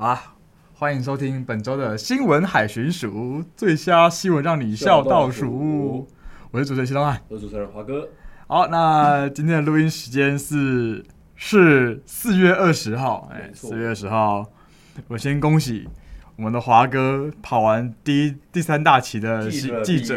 啊，欢迎收听本周的新闻海巡署，最瞎新闻让你笑倒数。我是主持人谢东汉，我是主持人华哥。好，那今天的录音时间是是四月二十号，哎，四月二十号，我先恭喜我们的华哥跑完第一第三大期的记者，记者。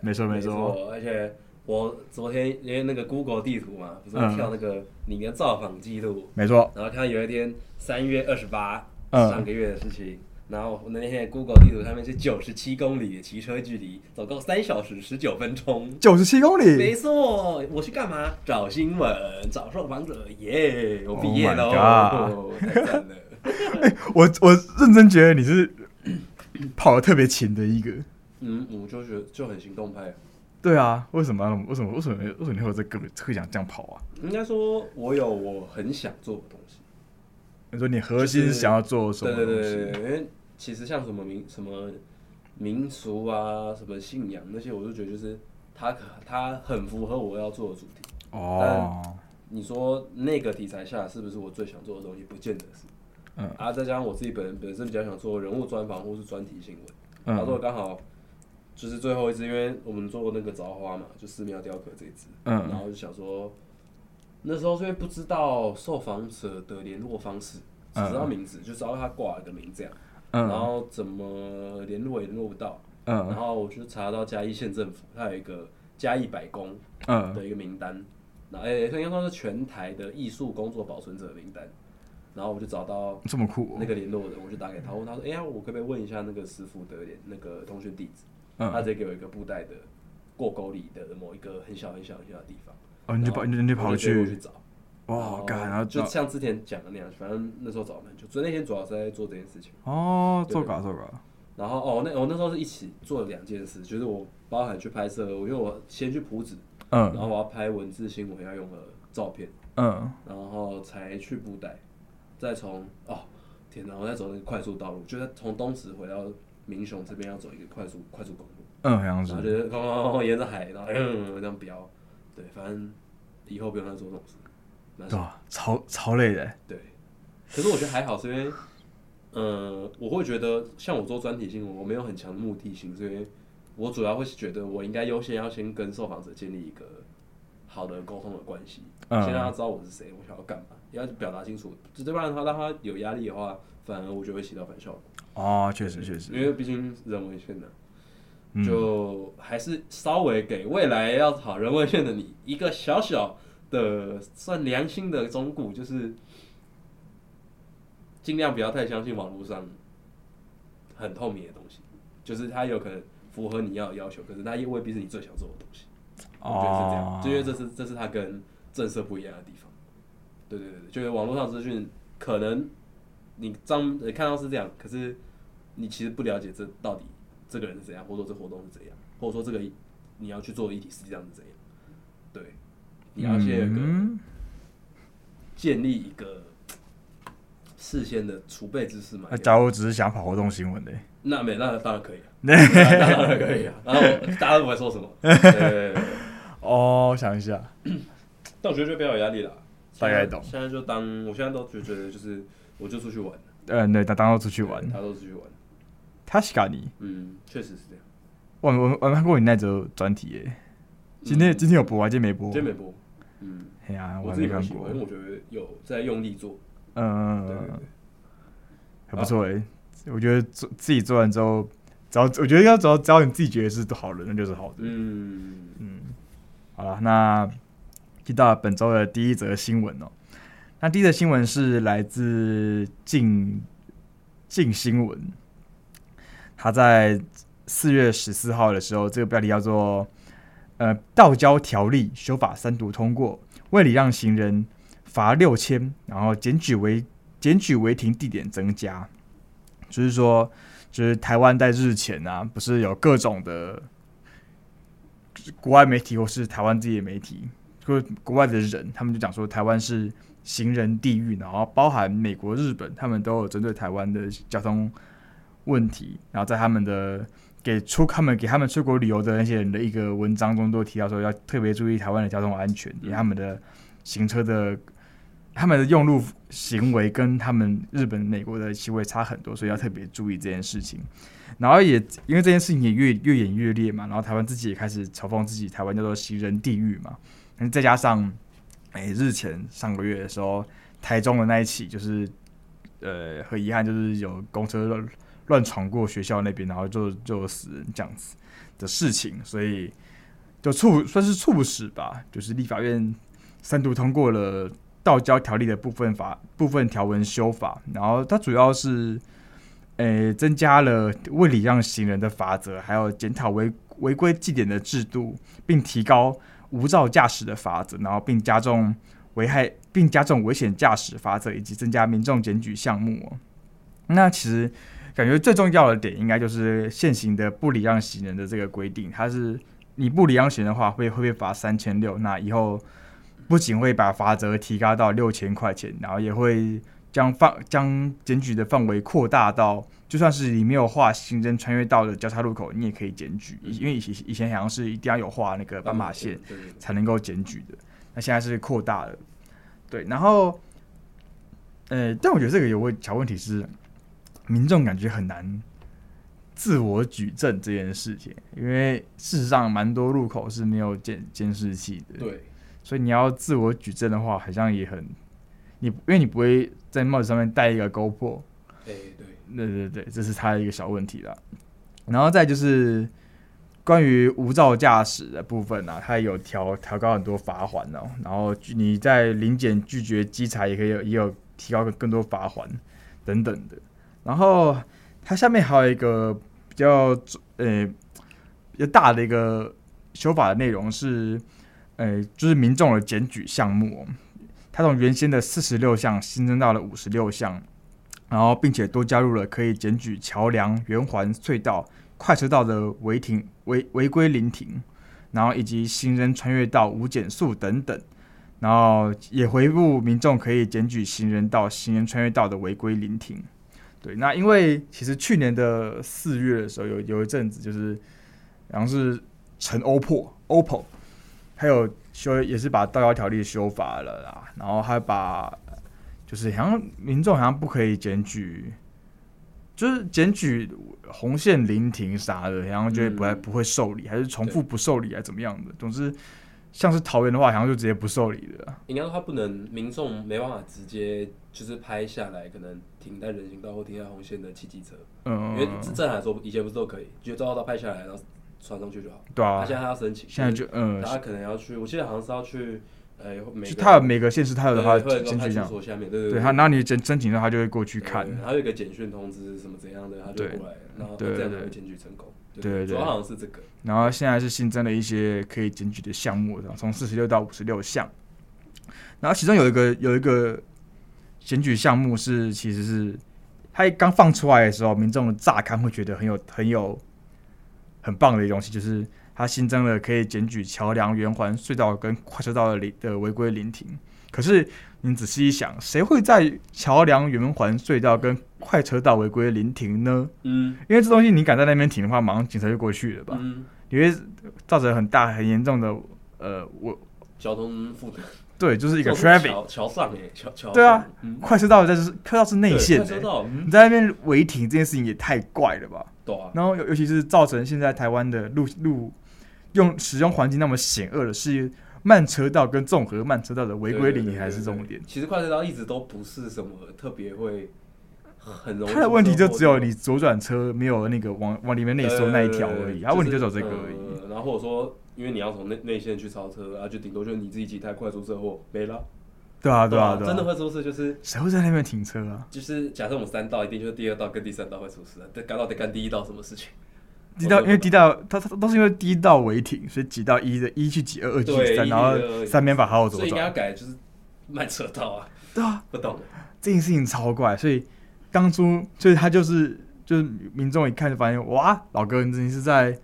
没错没错，而且我昨天因为那个 Google 地图嘛，不是跳那个你的造访记录，没错，然后看有一天三月二十八。上个月的事情，然后我那天 Google 地图上面是九十七公里的骑车距离，总共三小时十九分钟。九十七公里，没错。我去干嘛？找新闻，找受访者。耶、yeah，我毕业了，oh、太赞了。欸、我我认真觉得你是 跑的特别勤的一个。嗯，我就觉得就很行动派。对啊，为什么？为什么？为什么？为什么你会有这个会想这样跑啊？应该说，我有我很想做的东西。你说你核心是想要做什么？对对对对，因为其实像什么民什么民俗啊，什么信仰那些，我就觉得就是它可它很符合我要做的主题。哦。但你说那个题材下是不是我最想做的东西？不见得是。嗯。啊，再加上我自己本人本身比较想做人物专访或是专题新闻。嗯。然后刚好就是最后一支，因为我们做过那个凿花嘛，就寺庙雕刻这一支。嗯。然后就想说。那时候是因为不知道受访者的联络方式，只知道名字，嗯、就知道他挂了个名这样，嗯、然后怎么联络也联络不到，嗯、然后我就查到嘉义县政府，它有一个嘉义百工的一个名单，然后哎，应该说是全台的艺术工作保存者名单，然后我就找到这么酷那个联络人，我就打给他，问他说，哎呀，我可不可以问一下那个师傅的联那个通讯地址？嗯、他直接给我一个布袋的过沟里的某一个很小很小很小的地方。哦，你就跑，你就跑去，去找，哇，干，然后就像之前讲的那样，反正那时候找蛮久，所以那天主要是在做这件事情。哦，做稿做稿。然后哦，那我那时候是一起做了两件事，就是我包含去拍摄，我因为我先去铺子，嗯，然后我要拍文字新闻要用的照片，嗯，然后才去布袋，再从哦天哪，我在走那个快速道路，就是从东石回到民雄这边要走一个快速快速公路，嗯，好像是，然后就哐哐沿着海，然后嗯这样飙。对，反正以后不用再做这种事。对啊，超超累的。对，可是我觉得还好，是因为，呃，我会觉得像我做专题新闻，我没有很强的目的性，所以我主要会觉得我应该优先要先跟受访者建立一个好的沟通的关系，嗯、先让他知道我是谁，我想要干嘛，要表达清楚。就这不然的话，让他有压力的话，反而我觉得会起到反效果。哦，确实确实，因为毕竟人为线的。就还是稍微给未来要跑人文线的你一个小小的算良心的忠告，就是尽量不要太相信网络上很透明的东西，就是它有可能符合你要的要求，可是它又未必是你最想做的东西。我觉得是这样，就因为这是这是它跟正色不一样的地方。对对对，就是网络上资讯可能你张看到是这样，可是你其实不了解这到底。这个人是怎样，或者说这活动是怎样，或者说这个你要去做的议题实际上是怎样？对，你要先建立一个事先的储备知识嘛。那假如只是想跑活动新闻的，那没那当然可以啊，当然可以啊。然后大家都不会说什么。对对对对哦，我想一下，但我觉得就比较有压力了。大概懂。现在就当我现在都觉得就是我就出去玩。嗯，对，他当都出去玩，他都出去玩。他是咖你，嗯，确实是这样。我我我看过你那则专题诶，今天今天有播啊？今天没播，今天没播。嗯，哎呀，我自己蛮喜欢，因为我觉得有在用力做。嗯，对对对，还不错诶。我觉得做自己做完之后，只要我觉得要只要只要你自己觉得是好的，那就是好的。嗯嗯。好了，那接到本周的第一则新闻哦。那第一则新闻是来自近近新闻。他在四月十四号的时候，这个标题叫做“呃，道交条例修法三读通过，为礼让行人罚六千，然后检举违检举违停地点增加”，就是说，就是台湾在日前啊，不是有各种的国外媒体或是台湾自己的媒体，或国外的人，他们就讲说台湾是行人地狱，然后包含美国、日本，他们都有针对台湾的交通。问题，然后在他们的给出他们给他们出国旅游的那些人的一个文章中，都提到说要特别注意台湾的交通安全，以及他们的行车的他们的用路行为跟他们日本、美国的行为差很多，所以要特别注意这件事情。然后也因为这件事情也越越演越烈嘛，然后台湾自己也开始嘲讽自己，台湾叫做行人地狱嘛。再加上，哎，日前上个月的时候，台中的那一起就是，呃，很遗憾就是有公车乱闯过学校那边，然后就就死人这样子的事情，所以就促算是促使吧，就是立法院三读通过了。道交条例的部分法部分条文修法，然后它主要是，诶、增加了未礼让行人的法则，还有检讨违违规记点的制度，并提高无照驾驶的法则，然后并加重危害，并加重危险驾驶法则，以及增加民众检举项目。那其实感觉最重要的点，应该就是现行的不礼让行人的这个规定，它是你不礼让行人的话，会会被罚三千六。那以后。不仅会把罚则提高到六千块钱，然后也会将范将检举的范围扩大到，就算是你没有画行人穿越道的交叉路口，你也可以检举。因为以前以前好像是一定要有画那个斑马线才能够检举的，那现在是扩大了。对，然后，呃，但我觉得这个有个小问题是，民众感觉很难自我举证这件事情，因为事实上蛮多路口是没有监监视器的。对。所以你要自我举证的话，好像也很，你因为你不会在帽子上面戴一个 GoPro，对对对对对，这是他的一个小问题了。然后再就是关于无照驾驶的部分呢、啊，它有调调高很多罚锾哦。然后你在临检拒绝稽查也可以有也有提高更多罚锾等等的。然后它下面还有一个比较呃比较大的一个修法的内容是。诶、欸，就是民众的检举项目，它从原先的四十六项新增到了五十六项，然后并且多加入了可以检举桥梁、圆环、隧道、快车道的违停、违违规临停，然后以及行人穿越道无减速等等，然后也回复民众可以检举行人道、行人穿越道的违规临停。对，那因为其实去年的四月的时候有，有有一阵子就是，然后是陈欧破 OPPO。还有修也是把道交条例修法了啦，然后还把就是好像民众好像不可以检举，就是检举红线临停啥的，然后就不会不会受理，还是重复不受理，还是怎么样的？总之，像是桃园的话，好像就直接不受理的。应该说他不能，民众没办法直接就是拍下来，可能停在人行道或停在红线的汽机车，嗯，因为正常来说以前不是都可以，就照到拍下来，然后。传上去就好。对啊，他现在他要申请，现在就嗯，他可能要去，我记得好像是要去，呃，每他有每个县市他有的话，会跟派出所下面，对对对，他那你申申请的话，他就会过去看。他有一个简讯通知什么怎样的，他就过来，然后这样才会检举成功。对对对，主要好像是这个。然后现在是新增了一些可以检举的项目，从四十六到五十六项。然后其中有一个有一个检举项目是，其实是他刚放出来的时候，民众乍看会觉得很有很有。很棒的一东西，就是它新增了可以检举桥梁、圆环、隧道跟快车道的临的违规临停。可是你仔细一想，谁会在桥梁、圆环、隧道跟快车道违规临停呢？嗯，因为这东西你敢在那边停的话，马上警察就过去了吧？嗯，因为造成很大很严重的呃，我交通负担。对，就是一个 traffic 桥上哎，桥桥对啊，嗯、快车道在是快车道是内线的，嗯、你在那边违停这件事情也太怪了吧？对啊，然后尤尤其是造成现在台湾的路路用使用环境那么险恶的是慢车道跟综合慢车道的违规临停还是重点。其实快车道一直都不是什么特别会很容易，它的问题就只有你左转车没有那个往往里面内收那一条而已，它问题就只有这个而已。呃、然后或者说。因为你要从内内线去超车啊，就顶多就是你自己骑太快出车祸没了。对啊，对啊，对啊，真的会出事就是谁会在那边停车啊？就是假设我们三道，一定就是第二道跟第三道会出事啊。得干到得干第一道什么事情？第一道因为第一道它它都是因为第一道违停，所以挤到一的一去挤二，二去三，然后三边把好好左转。所以应该要改就是慢车道啊。对啊，不懂这件事情超怪，所以当初所以他就是就是民众一看就发现哇，老哥你是在。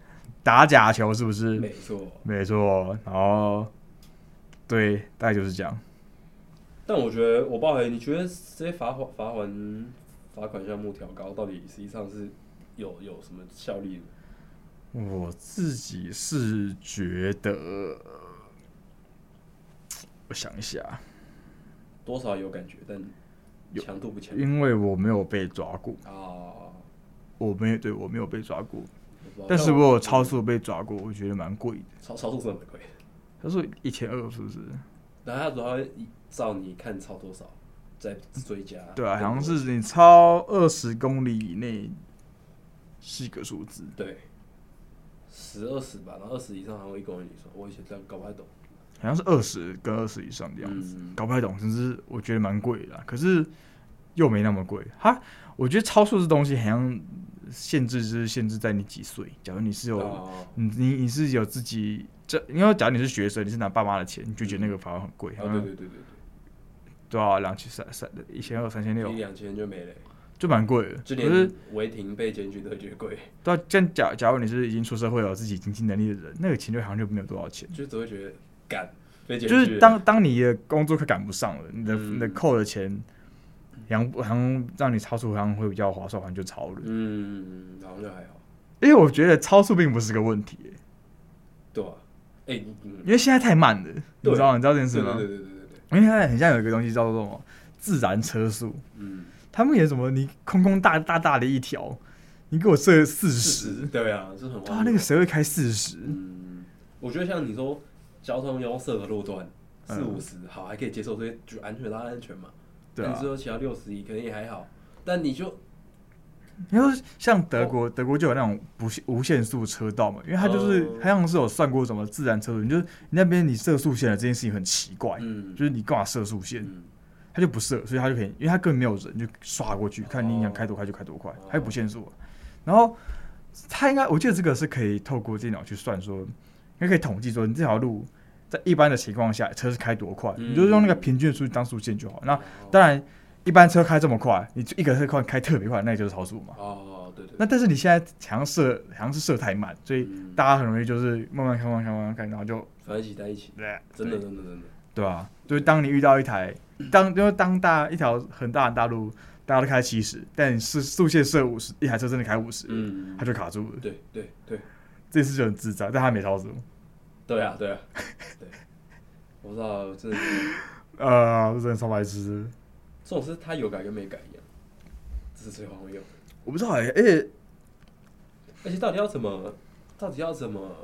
打假球是不是？没错，没错。然后，对，大概就是这样。但我觉得，我报黑，你觉得这些罚款、罚款、罚款项目调高，到底实际上是有有什么效力？我自己是觉得，我想一下，多少有感觉，但强度不强。因为我没有被抓过啊，我没有，对，我没有被抓过，但是我有超速被抓过，我觉得蛮贵的。超超速是很贵，他说一千二是不是？然后他主要照你看超多少再追加。对啊，好像是你超二十公里以内是一个数字。对，十二十吧，然后二十以上还会一公里以上，我以前这样搞不太懂。好像是二十跟二十以上的样子，嗯、搞不太懂，甚至我觉得蛮贵的，可是又没那么贵。哈，我觉得超速这东西好像限制就是限制在你几岁。假如你是有，哦、你你你是有自己这，因为假如你是学生，你是拿爸妈的钱，你就觉得那个反而很贵。哦，对对对对对，多少两千三三一千二三千六，一两千就没了，就蛮贵的。就连违停被检举都觉得贵。对啊，这样假假如你是已经出社会有自己经济能力的人，那个钱就好像就没有多少钱，就只会觉得。赶被，就是当当你的工作快赶不上了，你的你的扣的钱，好像好像让你超速好像会比较划算，好像就超了。嗯，好像就还好。因为我觉得超速并不是个问题。对啊，哎，因为现在太慢了，你知道你知道这件事吗？对对对对对。因为现在很像有一个东西叫做什么自然车速。嗯。他们也什么？你空空大大大的一条，你给我设四十？对啊，这很。哇，那个谁会开四十？嗯，我觉得像你说。交通壅塞的路段四五十好还可以接受，所以就安全拉安全嘛。对啊。你说骑到六十一可能也还好，但你就，因为像德国，德国就有那种不无限速车道嘛，因为它就是它像是有算过什么自然车速，你就是你那边你设速限的这件事情很奇怪，嗯，就是你干嘛设速限，他就不设，所以他就可以，因为他根本没有人就刷过去，看你想开多快就开多快，他就不限速，然后他应该我记得这个是可以透过电脑去算说，应该可以统计说你这条路。在一般的情况下，车是开多快？嗯、你就用那个平均的数据当数线就好。那当然，一般车开这么快，你一个车快开特别快，那也就是超速嘛。哦，对对。那但是你现在好像设好像是设太慢，所以大家很容易就是慢慢开、慢慢开、慢慢开，然后就在一起在一起。对，真的真的真的。对啊，就是当你遇到一台当因为当大一条很大的大路，大家都开七十，但你是速限设五十，一台车真的开五十，嗯，它就卡住了。对对对，这次就很自在，但它没超速。对啊，对啊，对，我不知道，真的，呃，这真的超白痴。这种事他有改跟没改一样，这是最荒谬。我不知道哎，而且，而且到底要怎么，到底要怎么？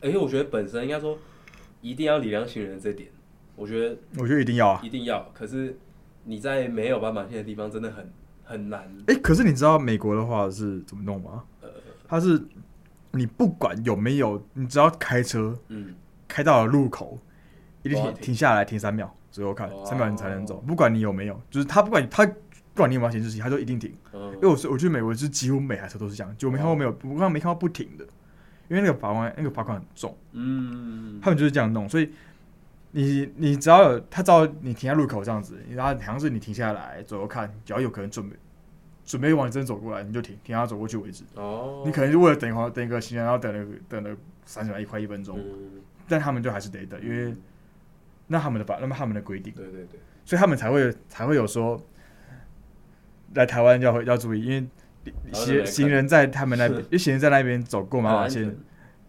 而且我觉得本身应该说，一定要礼让行人这点，我觉得，我觉得一定要啊，一定要。可是你在没有斑马线的地方，真的很很难。哎，可是你知道美国的话是怎么弄吗？呃，他是。你不管有没有，你只要开车，嗯，开到了路口，一定停停下来停三秒，左右看三秒你才能走。不管你有没有，就是他不管他不管你有没有显示器，他就一定停。因为我是我去美国是几乎每台车都是这样，就我没看过没有，我刚刚没看到不停的，因为那个罚款那个罚款很重，嗯，他们就是这样弄，所以你你只要有他知道你停在路口这样子，然后好像是你停下来左右看，只要有可能准备。准备往你这边走过来，你就停，停到走过去为止。哦，你可能就为了等一会儿，等一个行人，然后等了等了三十秒，一块一分钟。嗯，但他们就还是得等，因为那他们的法，那么他们的规定。对对对。所以他们才会才会有说，来台湾要要注意，因为行行人在他们那边，就行人在那边走过斑马线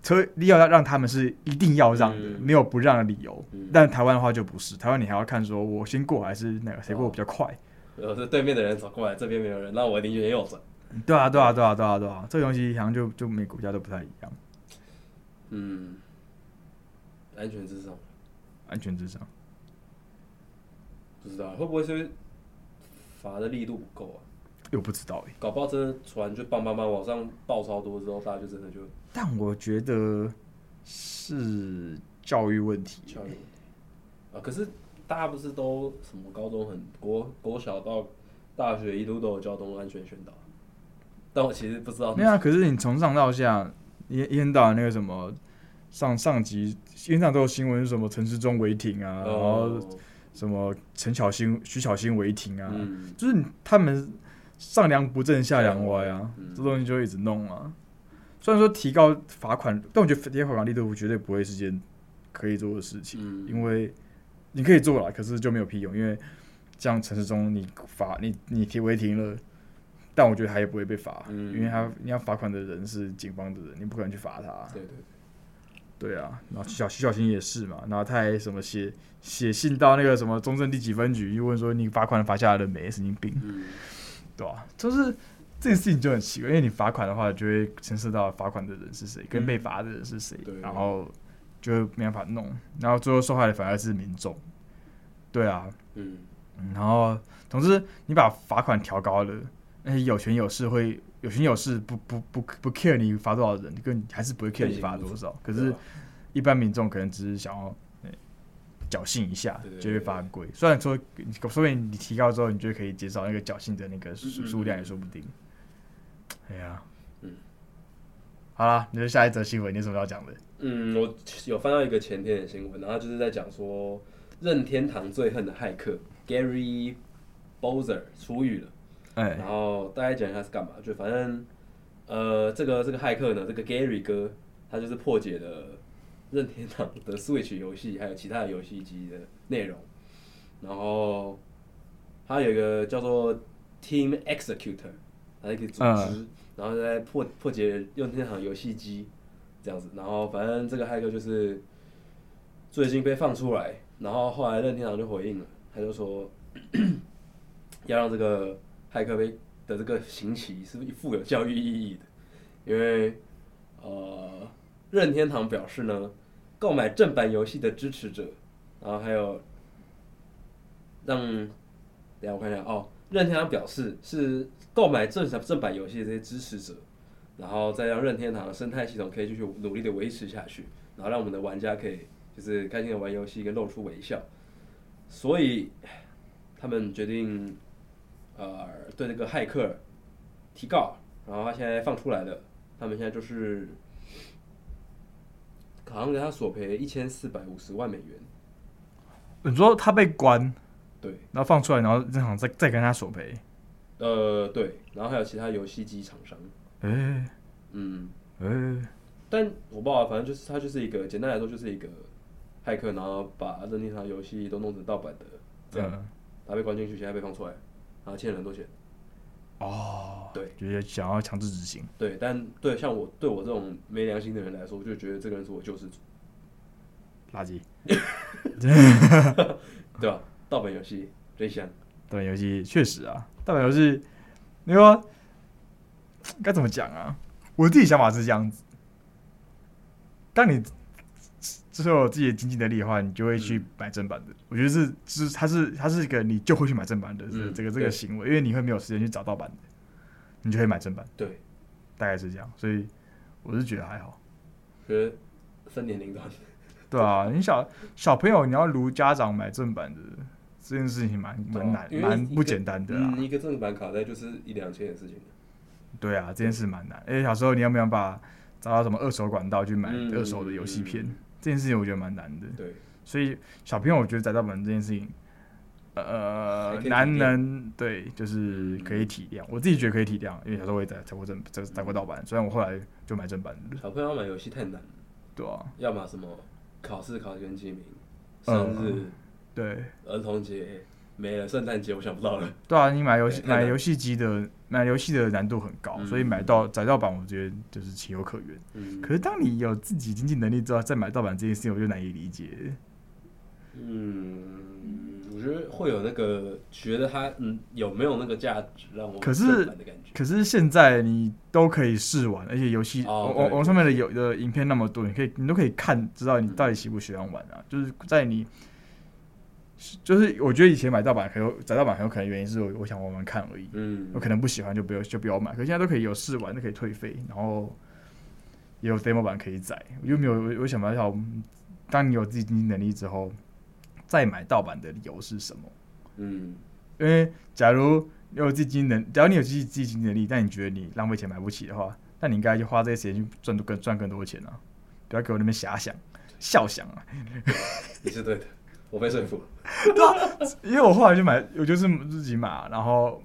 车要要让他们是一定要让的，没有不让的理由。但台湾的话就不是，台湾你还要看说我先过还是那个谁过比较快。呃，是对面的人走过来，这边没有人，那我一定就右转。对啊，对啊，对啊，对啊，对啊，这个东西好像就就每个国家都不太一样。嗯，安全至上，安全至上。不知道会不会是罚的力度不够啊？又不知道哎、欸，搞不好真的船就棒棒棒往上爆超多之后，大家就真的就……但我觉得是教育问题、欸。教育问题啊，可是。大家不是都什么高中很国国小到大学一路都有交通安全宣导，但我其实不知道。没有啊，可是你从上到下一一天到晚那个什么上上级，因为都有新闻，什么陈时中违停啊，然后什么陈小新、徐小新违停啊，嗯、就是他们上梁不正下梁歪啊，嗯、这东西就一直弄啊。虽然说提高罚款，但我觉得提高罚款力度绝对不会是件可以做的事情，嗯、因为。你可以做了，可是就没有屁用，因为像城市中你罚你你提违停了，但我觉得他也不会被罚，嗯、因为他你要罚款的人是警方的人，你不可能去罚他。对对对，对啊，然后徐小徐小新也是嘛，然后他还什么写写信到那个什么中正第几分局，又问说你罚款罚下来了没？神经病，嗯、对吧、啊？就是这件事情就很奇怪，因为你罚款的话，就会牵涉到罚款的人是谁，跟被罚的人是谁，嗯、然后就没办法弄，然后最后受害的反而是民众。对啊，嗯，然后总之你把罚款调高了，那些有权有势会有权有势不不不不 care 你罚多少人，跟还是不会 care 你罚多少。可是，一般民众可能只是想要侥幸一下，就会罚很贵。虽然说，说不定你提高之后，你就可以减少那个侥幸的那个数数量也说不定。哎呀，嗯，好了，你说下一则新闻，你有什么要讲的？嗯，我有翻到一个前天的新闻，然后就是在讲说。任天堂最恨的骇客 Gary Bowser 出狱了，哎，然后大概讲一下是干嘛？就反正，呃，这个这个骇客呢，这个 Gary 哥，他就是破解了任天堂的 Switch 游戏还有其他的游戏机的内容，然后他有一个叫做 Team Executor，他一个组织，然后在破破解任天堂游戏机这样子，然后反正这个骇客就是最近被放出来。然后后来任天堂就回应了，他就说 要让这个骇客被的这个刑期是富有教育意义的，因为呃任天堂表示呢，购买正版游戏的支持者，然后还有让，等下我看一下哦，任天堂表示是购买正正版游戏的这些支持者，然后再让任天堂的生态系统可以继续努力的维持下去，然后让我们的玩家可以。就是开心的玩游戏跟露出微笑，所以他们决定，呃，对那个骇客提告，然后他现在放出来了，他们现在就是，好像给他索赔一千四百五十万美元。你说他被关，对，然后放出来，然后正好再再跟他索赔。呃，对，然后还有其他游戏机厂商。哎、欸，嗯，哎、欸，但我不知道，反正就是他就是一个，简单来说就是一个。骇客，然后把任天堂游戏都弄成盗版的，这样，他被关进去，现在被放出来，然后欠了很多钱。哦，对，就是想要强制执行。对，但对像我对我这种没良心的人来说，我就觉得这个人是我救世主。垃圾。对吧？盗版游戏真香。盗版游戏确实啊，盗版游戏，你说该怎么讲啊？我自己想法是这样子，当你。之后有自己的经济能力的话，你就会去买正版的。嗯、我觉得是，是它是它是一个你就会去买正版的这个、嗯、这个这个行为，因为你会没有时间去找盗版的，你就会买正版。对，大概是这样。所以我是觉得还好。觉得分年龄段。对啊，你小小朋友你要如家长买正版的这件事情蛮蛮难蛮不简单的啊、嗯。一个正版卡带就是一两千的事情。对啊，这件事蛮难。而且小时候你要不要把找到什么二手管道去买二手的游戏片？这件事情我觉得蛮难的，对，所以小朋友我觉得载盗版这件事情，呃，难能对，就是可以体谅，我自己觉得可以体谅，因为小时候我也载载过正，载载过盗版，虽然我后来就买正版的。小朋友买游戏太难了，对啊，要么什么考试考前几名，生日，对，儿童节。没了，圣诞节我想不到了。对啊，你买游戏 买游戏机的买游戏的难度很高，嗯、所以买到载盗版，我觉得就是情有可原。嗯、可是当你有自己经济能力之后，再买盗版这件事情，我就难以理解。嗯，我觉得会有那个觉得它嗯有没有那个价值让我。可是可是现在你都可以试玩，而且游戏网网网上面的有的影片那么多，你可以你都可以看，知道你到底喜不喜欢玩啊？嗯、就是在你。就是我觉得以前买盗版很有载盗版很有可能原因是我我想玩玩看而已，嗯，我可能不喜欢就不要就不要买，可现在都可以有试玩，都可以退费，然后也有 demo 版可以载，我就没有我想不到，当你有自己经济能力之后，再买盗版的理由是什么？嗯，因为假如你有自己经能，假如你有自己自己经济能力，但你觉得你浪费钱买不起的话，那你应该就花这些时间去赚更赚更多的钱啊！不要给我那边遐想、笑想啊！你是对的。我被说服，对啊，因为我后来就买，我就是自己买，然后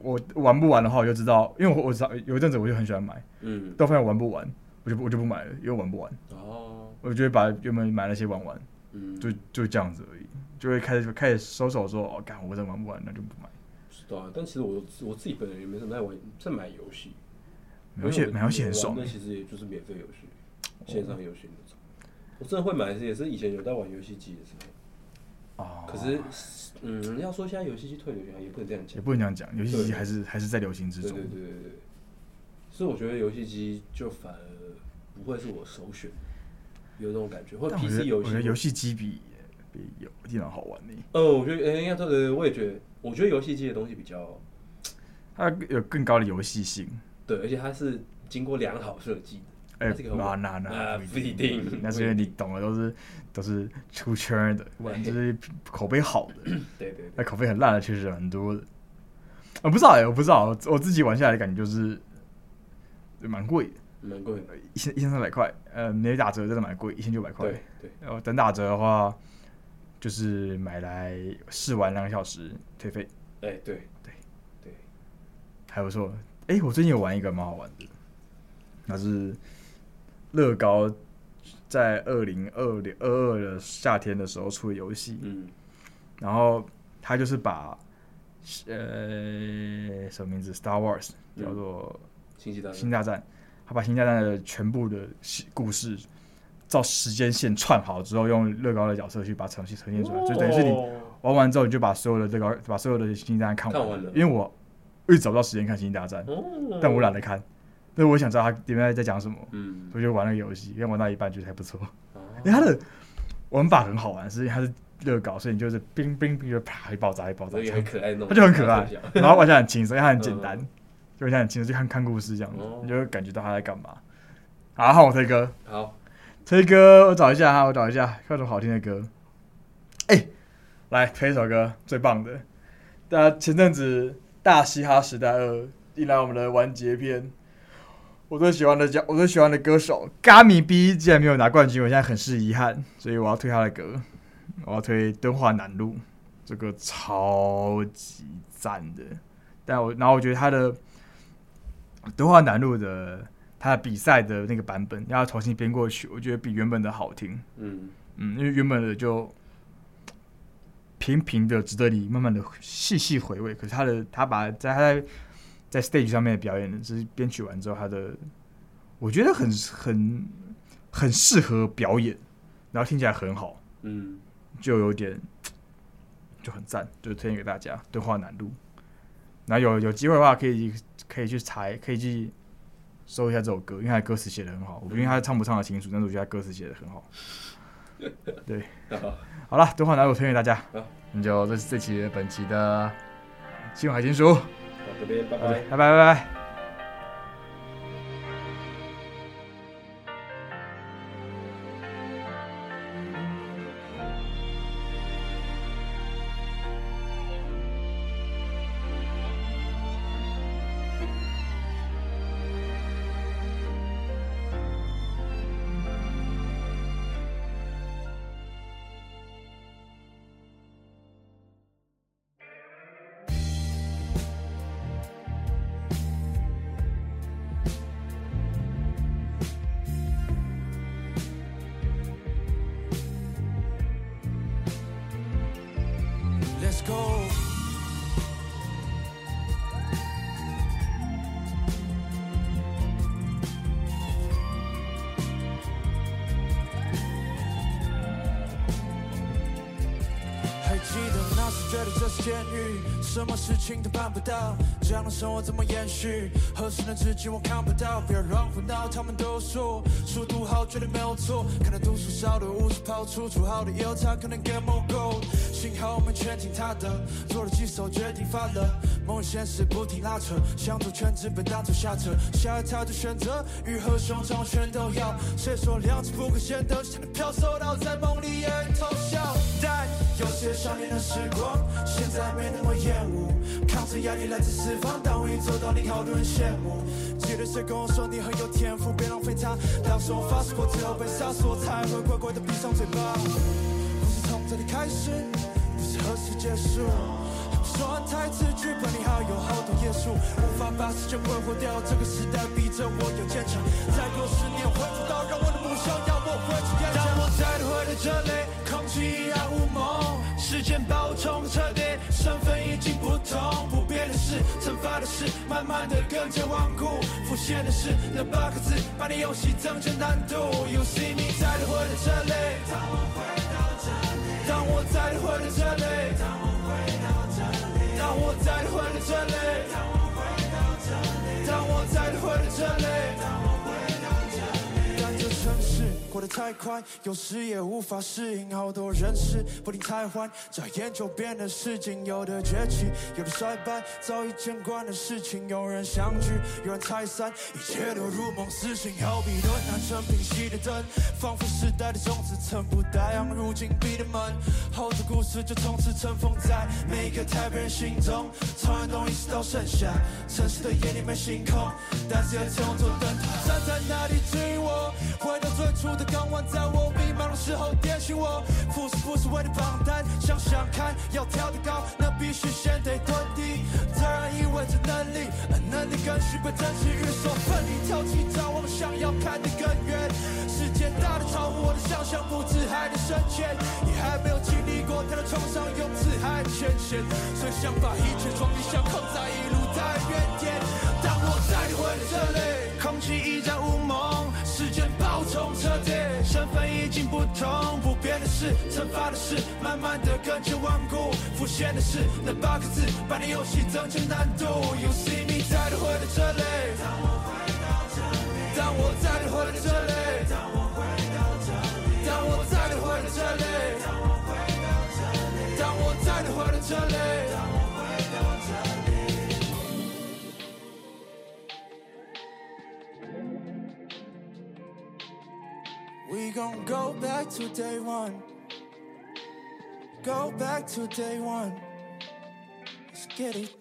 我玩不完的话，我就知道，因为我我知道有一阵子我就很喜欢买，嗯，到发现玩不完，我就我就不买了，因为玩不完，哦，我就会把原本买那些玩完，嗯，就就这样子而已，就会开始开始收手说，哦，干，我真玩不完，那就不买。是的，但其实我我自己本人也没什么在玩，在买游戏，游戏买游戏很爽，那其实也就是免费游戏，线上游戏那种。我真的会买，也是以前有在玩游戏机的时候。哦。可是，嗯，要说现在游戏机退流行，也不能这样讲。也不能这样讲，游戏机还是还是在流行之中。对对对对对。所以我觉得游戏机就反而不会是我首选，有这种感觉。或者 PC 游戏，我觉得游戏机比比有电脑好玩呢。呃，我觉得，哎，应该说，呃，我也觉得，我觉得游戏机的东西比较，它有更高的游戏性。对，而且它是经过良好设计的。哎，那那那不一定，那是因为你懂的都是都是出圈的，玩就是口碑好的。对对，那口碑很烂的确实很多的。我不知道哎，我不知道，我自己玩下来的感觉就是蛮贵的，蛮贵的，一千一千三百块，呃，没打折真的蛮贵，一千九百块。对对，然后等打折的话，就是买来试玩两个小时退费。哎，对对对，还不错。哎，我最近有玩一个蛮好玩的，那是。乐高在二零二零二二的夏天的时候出的游戏，嗯，然后他就是把呃什么名字，Star Wars 叫做星际大星大战，他把星际大战的全部的故事照时间线串好之后，用乐高的角色去把程序呈现出来，就等于是你玩完之后，你就把所有的乐高把所有的星际大战看完了。因为我一直找不到时间看星际大战，但我懒得看。所以我想知道他里面在讲什么，嗯，所以就玩那个游戏，因为玩到一半觉得还不错。因为他的玩法很好玩，是因为它是乐高，所以你就是冰冰冰就啪一爆炸一爆炸，很可爱弄，它就很可爱，然后玩起来很轻松，因为它很简单，就玩起来很轻松，就看看故事这样，你就会感觉到他在干嘛。好，换我推歌，好，推歌，我找一下哈，我找一下，看什么好听的歌。哎，来推一首歌，最棒的。大家前阵子《大嘻哈时代二》一来我们的完结篇。我最喜欢的叫我最喜欢的歌手 Gummy B 竟然没有拿冠军，我现在很是遗憾，所以我要推他的歌，我要推《敦化南路》，这个超级赞的。但我然后我觉得他的《敦化南路》的他的比赛的那个版本要重新编过去，我觉得比原本的好听。嗯嗯，因为原本的就平平的，值得你慢慢的细细回味。可是他的他把在他在。在 stage 上面的表演呢，就是编曲完之后，他的我觉得很很很适合表演，然后听起来很好，嗯，就有点就很赞，就推荐给大家《对话难度》。然后有有机会的话，可以可以去查，可以去搜一下这首歌，因为他的歌词写得很好。我不知道他唱不唱得清楚，但是我觉得他歌词写得很好。对，好了，《敦化南路》推荐大家，那就这是这期的本期的新闻海金书。这边，拜拜，拜拜，拜拜。is cold. Hey, 记得那时觉得这是监狱。什么事情都办不到，这样的生活怎么延续？合适的知己我看不到，别乱胡闹。他们都说书读好绝对没有错，可能读书少的无处跑出，出好的以后他可能 get more gold。幸好我们全听他的，做了几手决定发了，梦与现实不停拉扯，想做全职被当作下策，下一条的选择，鱼和熊掌全都要。谁说两只不可兼得，只能飘走到在梦里也偷笑。但有些少年的时光，现在没那么厌恶。扛着压力来自四方，但我一走到你，好多人羡慕。记得谁跟我说你很有天赋，别浪费它。当时我发誓过只要被杀死，我才会乖乖的闭上嘴巴。不是从这里开始，不是何时结束。说完台词，剧本里还有好多页数，无法把时间挥霍掉。这个时代逼着我要坚强，再过十年会知道，让我的梦想要我回去演讲。当我再度回到这里，空气依然无梦。时间把我冲的车队，身份已经不同。不变的是，惩罚的是，慢慢的更加顽固。浮现的是那八个字，把你游戏增加难度。You see me，再度回的这里。当我回到这里，当我再度回的这里，当我回到这里，当我再度回到这里，当我回到这里，当我再度回到这里。太快，有时也无法适应。好多人事不停太换，眨眼就变了事情。有的崛起，有的衰败，早已见惯的事情。有人相聚，有人拆散，一切都如梦似醒。好比轮暗成平息的灯，仿佛时代的种子曾不带扬入禁闭的门。后的故事就从此尘封在每一个台北人心中。从寒冬一直到盛夏，城市的夜里没星空，但是有天做灯塔。站在那里，回到最初。的港湾，在我迷茫的时候点醒我。富士不是为了榜单，想想看，要跳得高，那必须先得蹲低。当然意味着能力，能力更是被珍惜。欲说奋力跳起，张望想要看得更远。世界大的超乎我的想象，不知还能深浅。你还没有经历过，他的创伤用词还浅显，所以想把一切装进相框，在底，身份已经不同。不变的是，惩罚的是，慢慢的更加顽固。浮现的是那八个字，把你游戏增加难度。You see me，再度回到这里。当我回到这里，当我再度回到这里，当我回到这里，当我再度回到这里，当我回到这里，当我再度回到这里。We gon' go back to day one. Go back to day one. Let's get it.